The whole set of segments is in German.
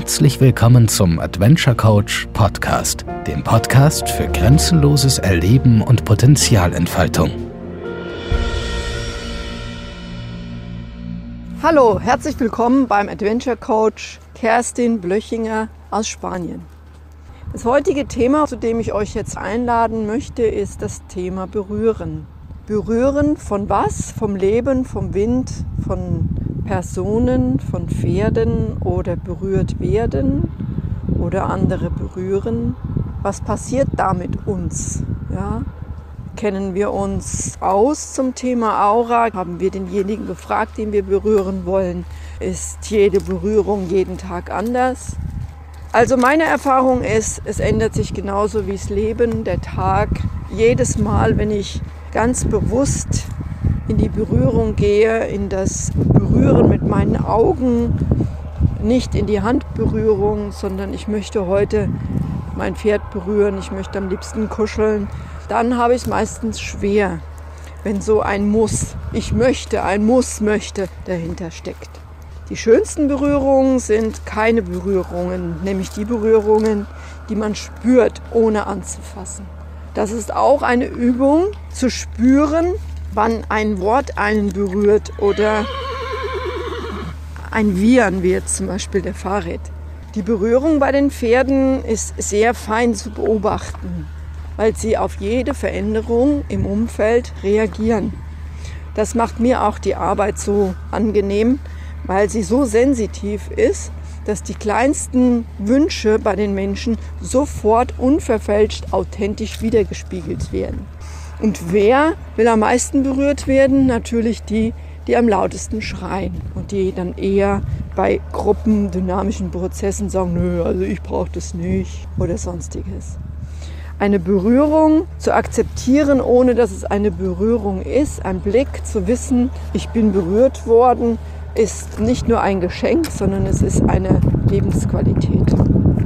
Herzlich willkommen zum Adventure Coach Podcast, dem Podcast für grenzenloses Erleben und Potenzialentfaltung. Hallo, herzlich willkommen beim Adventure Coach Kerstin Blöchinger aus Spanien. Das heutige Thema, zu dem ich euch jetzt einladen möchte, ist das Thema Berühren. Berühren von was? Vom Leben, vom Wind, von Personen, von Pferden oder berührt werden oder andere berühren. Was passiert da mit uns? Ja? Kennen wir uns aus zum Thema Aura? Haben wir denjenigen gefragt, den wir berühren wollen? Ist jede Berührung jeden Tag anders? Also meine Erfahrung ist, es ändert sich genauso wie das Leben, der Tag. Jedes Mal, wenn ich ganz bewusst in die Berührung gehe, in das Berühren mit meinen Augen, nicht in die Handberührung, sondern ich möchte heute mein Pferd berühren, ich möchte am liebsten kuscheln, dann habe ich es meistens schwer, wenn so ein Muss, ich möchte, ein Muss möchte dahinter steckt. Die schönsten Berührungen sind keine Berührungen, nämlich die Berührungen, die man spürt, ohne anzufassen. Das ist auch eine Übung, zu spüren, wann ein Wort einen berührt oder ein Wiehern, wie jetzt zum Beispiel der Fahrrad. Die Berührung bei den Pferden ist sehr fein zu beobachten, weil sie auf jede Veränderung im Umfeld reagieren. Das macht mir auch die Arbeit so angenehm, weil sie so sensitiv ist, dass die kleinsten Wünsche bei den Menschen sofort unverfälscht authentisch wiedergespiegelt werden. Und wer will am meisten berührt werden? Natürlich die, die am lautesten schreien und die dann eher bei gruppendynamischen Prozessen sagen, nö, also ich brauche das nicht oder sonstiges. Eine Berührung zu akzeptieren, ohne dass es eine Berührung ist, ein Blick zu wissen, ich bin berührt worden, ist nicht nur ein Geschenk, sondern es ist eine Lebensqualität.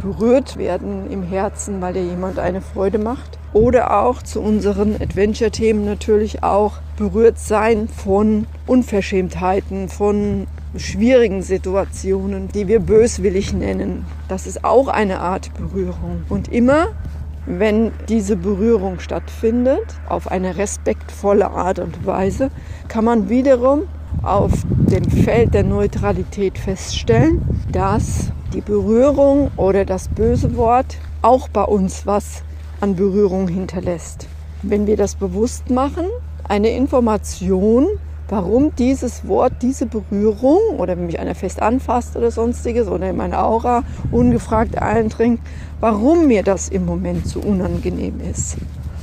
Berührt werden im Herzen, weil dir jemand eine Freude macht. Oder auch zu unseren Adventure-Themen natürlich auch berührt sein von Unverschämtheiten, von schwierigen Situationen, die wir böswillig nennen. Das ist auch eine Art Berührung. Und immer, wenn diese Berührung stattfindet, auf eine respektvolle Art und Weise, kann man wiederum auf dem Feld der Neutralität feststellen, dass die Berührung oder das böse Wort auch bei uns was an Berührung hinterlässt. Wenn wir das bewusst machen, eine Information, warum dieses Wort, diese Berührung oder wenn mich einer fest anfasst oder sonstiges oder in meine Aura ungefragt eindringt, warum mir das im Moment so unangenehm ist.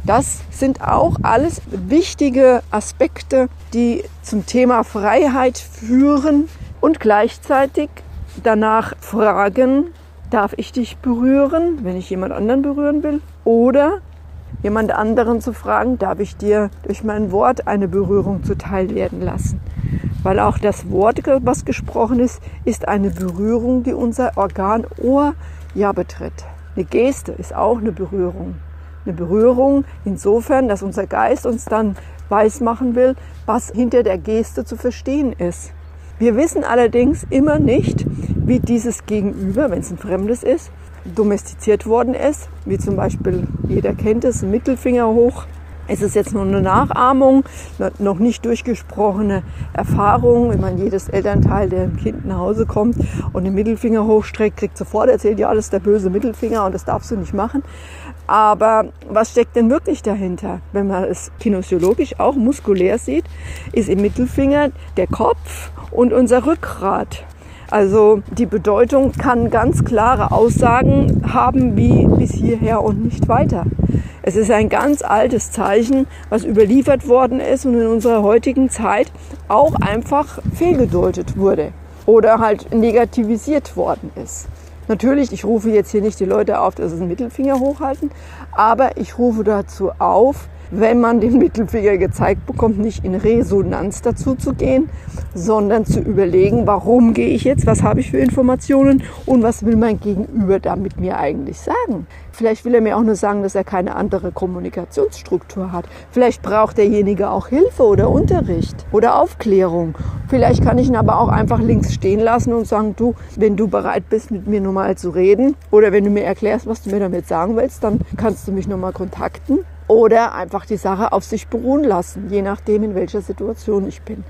Das sind auch alles wichtige Aspekte, die zum Thema Freiheit führen und gleichzeitig danach fragen, darf ich dich berühren, wenn ich jemand anderen berühren will? Oder jemand anderen zu fragen, darf ich dir durch mein Wort eine Berührung zuteil werden lassen? Weil auch das Wort, was gesprochen ist, ist eine Berührung, die unser Organ Ohr ja betritt. Eine Geste ist auch eine Berührung eine Berührung insofern, dass unser Geist uns dann weismachen will, was hinter der Geste zu verstehen ist. Wir wissen allerdings immer nicht, wie dieses Gegenüber, wenn es ein Fremdes ist, domestiziert worden ist, wie zum Beispiel, jeder kennt es, Mittelfinger hoch. Es ist jetzt nur eine Nachahmung, noch nicht durchgesprochene Erfahrung. Wenn man jedes Elternteil, der im Kind nach Hause kommt und den Mittelfinger hochstreckt, kriegt sofort erzählt, ja, das ist der böse Mittelfinger und das darfst du nicht machen. Aber was steckt denn wirklich dahinter? Wenn man es kinesiologisch auch muskulär sieht, ist im Mittelfinger der Kopf und unser Rückgrat. Also die Bedeutung kann ganz klare Aussagen haben wie bis hierher und nicht weiter. Es ist ein ganz altes Zeichen, was überliefert worden ist und in unserer heutigen Zeit auch einfach fehlgedeutet wurde oder halt negativisiert worden ist. Natürlich, ich rufe jetzt hier nicht die Leute auf, dass sie den Mittelfinger hochhalten, aber ich rufe dazu auf, wenn man den Mittelfinger gezeigt bekommt, nicht in Resonanz dazu zu gehen, sondern zu überlegen, warum gehe ich jetzt, was habe ich für Informationen und was will mein Gegenüber damit mir eigentlich sagen. Vielleicht will er mir auch nur sagen, dass er keine andere Kommunikationsstruktur hat. Vielleicht braucht derjenige auch Hilfe oder Unterricht oder Aufklärung. Vielleicht kann ich ihn aber auch einfach links stehen lassen und sagen, du, wenn du bereit bist, mit mir nochmal zu reden oder wenn du mir erklärst, was du mir damit sagen willst, dann kannst du mich nochmal kontakten oder einfach die Sache auf sich beruhen lassen, je nachdem, in welcher Situation ich bin.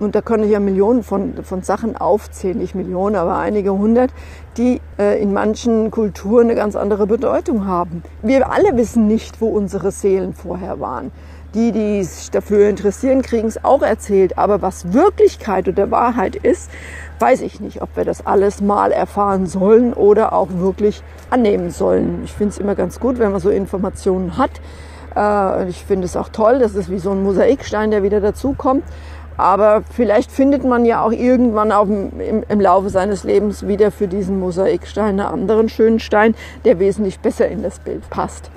Und da kann ich ja Millionen von, von Sachen aufzählen, nicht Millionen, aber einige hundert, die äh, in manchen Kulturen eine ganz andere Bedeutung haben. Wir alle wissen nicht, wo unsere Seelen vorher waren. Die, die sich dafür interessieren, kriegen es auch erzählt. Aber was Wirklichkeit oder Wahrheit ist, weiß ich nicht, ob wir das alles mal erfahren sollen oder auch wirklich annehmen sollen. Ich finde es immer ganz gut, wenn man so Informationen hat. Äh, ich finde es auch toll, das ist wie so ein Mosaikstein, der wieder dazukommt. Aber vielleicht findet man ja auch irgendwann dem, im, im, Laufe seines Lebens wieder für diesen Mosaikstein einen anderen schönen Stein, der wesentlich besser in das Bild passt.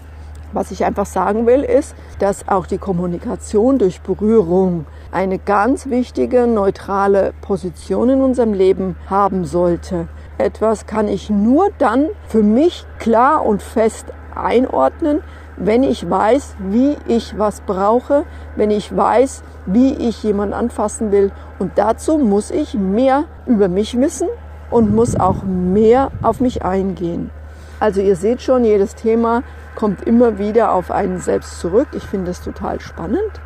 Was ich einfach sagen will, ist, dass auch die Kommunikation durch Berührung eine ganz wichtige neutrale Position in unserem Leben haben sollte. Etwas kann ich nur dann für mich klar und fest einordnen, wenn ich weiß, wie ich was brauche, wenn ich weiß, wie ich jemanden anfassen will. Und dazu muss ich mehr über mich wissen und muss auch mehr auf mich eingehen. Also ihr seht schon, jedes Thema kommt immer wieder auf einen selbst zurück. Ich finde das total spannend.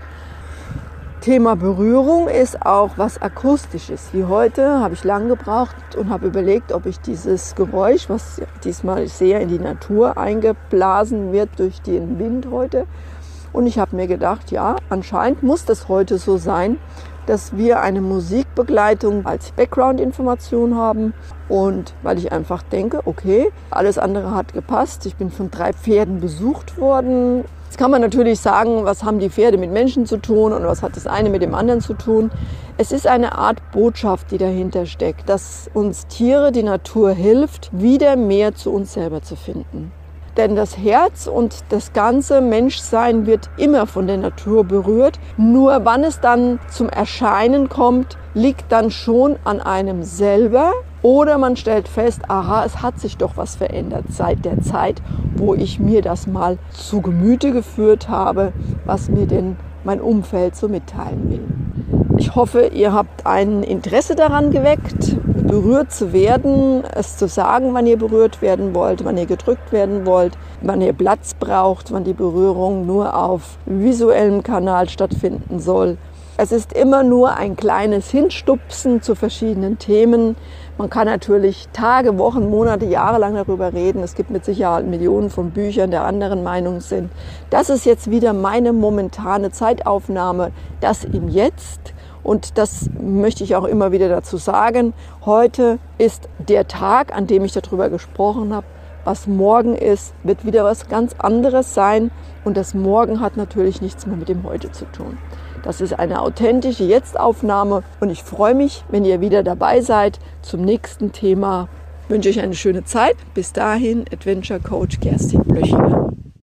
Thema Berührung ist auch was Akustisches. Wie heute habe ich lang gebraucht und habe überlegt, ob ich dieses Geräusch, was diesmal sehr in die Natur eingeblasen wird durch den Wind heute, und ich habe mir gedacht, ja, anscheinend muss das heute so sein, dass wir eine Musikbegleitung als Background-Information haben. Und weil ich einfach denke, okay, alles andere hat gepasst. Ich bin von drei Pferden besucht worden. Jetzt kann man natürlich sagen, was haben die Pferde mit Menschen zu tun und was hat das eine mit dem anderen zu tun. Es ist eine Art Botschaft, die dahinter steckt, dass uns Tiere, die Natur hilft, wieder mehr zu uns selber zu finden. Denn das Herz und das ganze Menschsein wird immer von der Natur berührt. Nur wann es dann zum Erscheinen kommt, liegt dann schon an einem selber. Oder man stellt fest, aha, es hat sich doch was verändert seit der Zeit, wo ich mir das mal zu Gemüte geführt habe, was mir denn mein Umfeld so mitteilen will. Ich hoffe, ihr habt ein Interesse daran geweckt, berührt zu werden, es zu sagen, wann ihr berührt werden wollt, wann ihr gedrückt werden wollt, wann ihr Platz braucht, wann die Berührung nur auf visuellem Kanal stattfinden soll. Es ist immer nur ein kleines Hinstupsen zu verschiedenen Themen. Man kann natürlich Tage, Wochen, Monate, Jahre lang darüber reden. Es gibt mit Sicherheit Millionen von Büchern, der anderen Meinung sind. Das ist jetzt wieder meine momentane Zeitaufnahme, das im Jetzt. Und das möchte ich auch immer wieder dazu sagen. Heute ist der Tag, an dem ich darüber gesprochen habe. Was morgen ist, wird wieder was ganz anderes sein. Und das Morgen hat natürlich nichts mehr mit dem Heute zu tun. Das ist eine authentische Jetzt-Aufnahme und ich freue mich, wenn ihr wieder dabei seid zum nächsten Thema. Wünsche euch eine schöne Zeit. Bis dahin, Adventure Coach Kerstin Blöchinger.